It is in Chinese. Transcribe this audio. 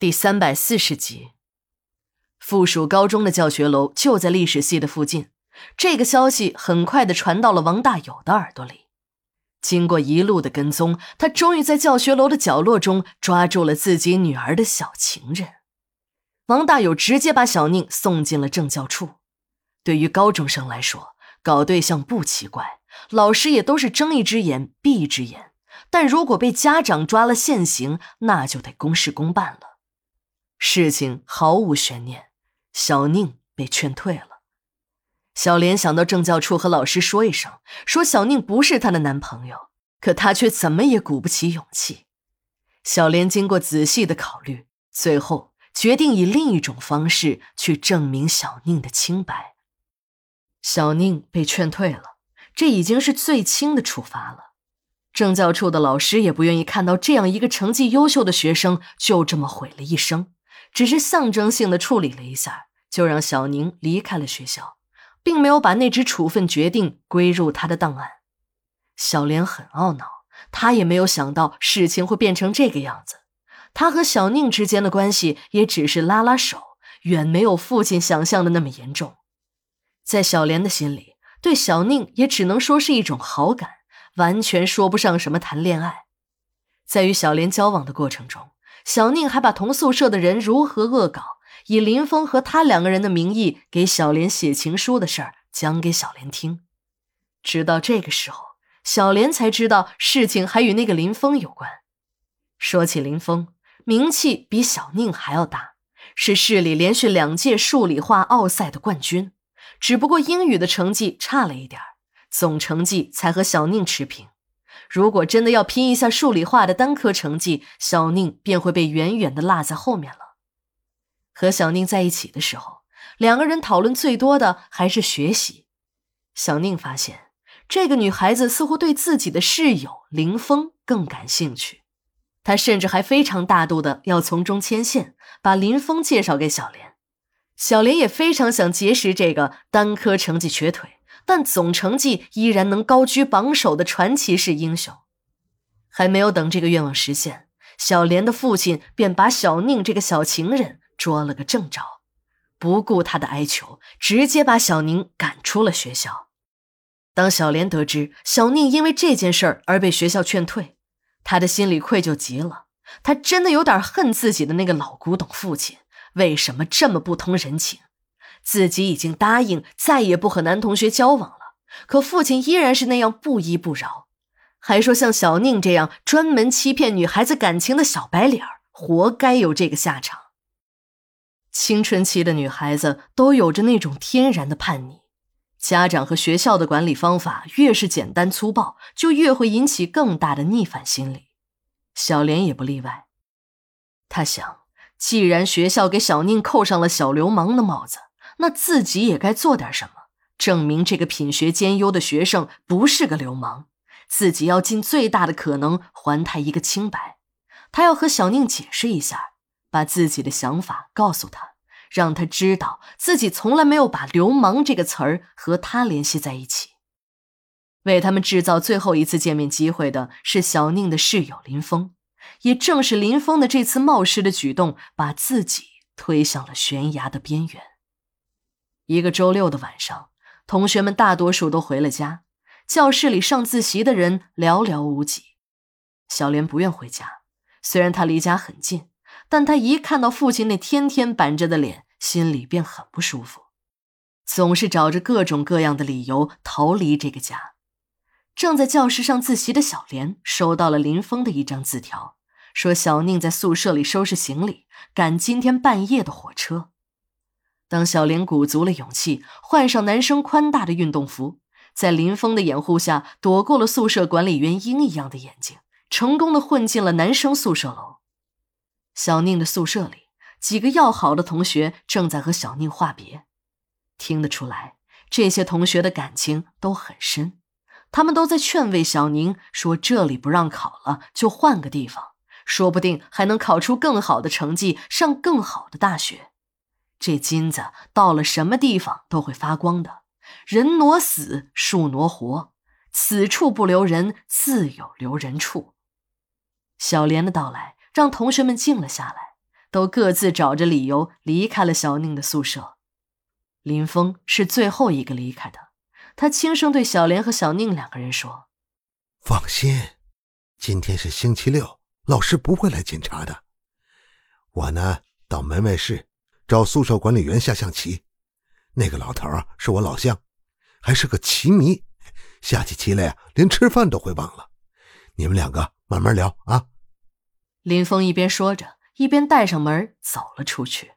第三百四十集，附属高中的教学楼就在历史系的附近。这个消息很快的传到了王大有的耳朵里。经过一路的跟踪，他终于在教学楼的角落中抓住了自己女儿的小情人。王大有直接把小宁送进了政教处。对于高中生来说，搞对象不奇怪，老师也都是睁一只眼闭一只眼。但如果被家长抓了现行，那就得公事公办了。事情毫无悬念，小宁被劝退了。小莲想到政教处和老师说一声，说小宁不是她的男朋友，可她却怎么也鼓不起勇气。小莲经过仔细的考虑，最后决定以另一种方式去证明小宁的清白。小宁被劝退了，这已经是最轻的处罚了。政教处的老师也不愿意看到这样一个成绩优秀的学生就这么毁了一生。只是象征性的处理了一下，就让小宁离开了学校，并没有把那纸处分决定归入他的档案。小莲很懊恼，他也没有想到事情会变成这个样子。他和小宁之间的关系也只是拉拉手，远没有父亲想象的那么严重。在小莲的心里，对小宁也只能说是一种好感，完全说不上什么谈恋爱。在与小莲交往的过程中。小宁还把同宿舍的人如何恶搞，以林峰和他两个人的名义给小莲写情书的事儿讲给小莲听。直到这个时候，小莲才知道事情还与那个林峰有关。说起林峰，名气比小宁还要大，是市里连续两届数理化奥赛的冠军，只不过英语的成绩差了一点总成绩才和小宁持平。如果真的要拼一下数理化的单科成绩，小宁便会被远远的落在后面了。和小宁在一起的时候，两个人讨论最多的还是学习。小宁发现这个女孩子似乎对自己的室友林峰更感兴趣，她甚至还非常大度的要从中牵线，把林峰介绍给小莲。小莲也非常想结识这个单科成绩瘸腿。但总成绩依然能高居榜首的传奇式英雄，还没有等这个愿望实现，小莲的父亲便把小宁这个小情人捉了个正着，不顾他的哀求，直接把小宁赶出了学校。当小莲得知小宁因为这件事儿而被学校劝退，他的心里愧疚极了，他真的有点恨自己的那个老古董父亲，为什么这么不通人情？自己已经答应再也不和男同学交往了，可父亲依然是那样不依不饶，还说像小宁这样专门欺骗女孩子感情的小白脸，活该有这个下场。青春期的女孩子都有着那种天然的叛逆，家长和学校的管理方法越是简单粗暴，就越会引起更大的逆反心理。小莲也不例外。他想，既然学校给小宁扣上了小流氓的帽子，那自己也该做点什么，证明这个品学兼优的学生不是个流氓。自己要尽最大的可能还他一个清白。他要和小宁解释一下，把自己的想法告诉他，让他知道自己从来没有把“流氓”这个词儿和他联系在一起。为他们制造最后一次见面机会的是小宁的室友林峰，也正是林峰的这次冒失的举动，把自己推向了悬崖的边缘。一个周六的晚上，同学们大多数都回了家，教室里上自习的人寥寥无几。小莲不愿回家，虽然她离家很近，但她一看到父亲那天天板着的脸，心里便很不舒服，总是找着各种各样的理由逃离这个家。正在教室上自习的小莲收到了林峰的一张字条，说小宁在宿舍里收拾行李，赶今天半夜的火车。当小莲鼓足了勇气，换上男生宽大的运动服，在林峰的掩护下，躲过了宿舍管理员鹰一样的眼睛，成功的混进了男生宿舍楼。小宁的宿舍里，几个要好的同学正在和小宁话别，听得出来，这些同学的感情都很深。他们都在劝慰小宁，说这里不让考了，就换个地方，说不定还能考出更好的成绩，上更好的大学。这金子到了什么地方都会发光的，人挪死，树挪活，此处不留人，自有留人处。小莲的到来让同学们静了下来，都各自找着理由离开了小宁的宿舍。林峰是最后一个离开的，他轻声对小莲和小宁两个人说：“放心，今天是星期六，老师不会来检查的。我呢，到门卫室找宿舍管理员下象棋。那个老头啊，是我老乡，还是个棋迷，下起棋来啊，连吃饭都会忘了。你们两个慢慢聊啊。”林峰一边说着，一边带上门走了出去。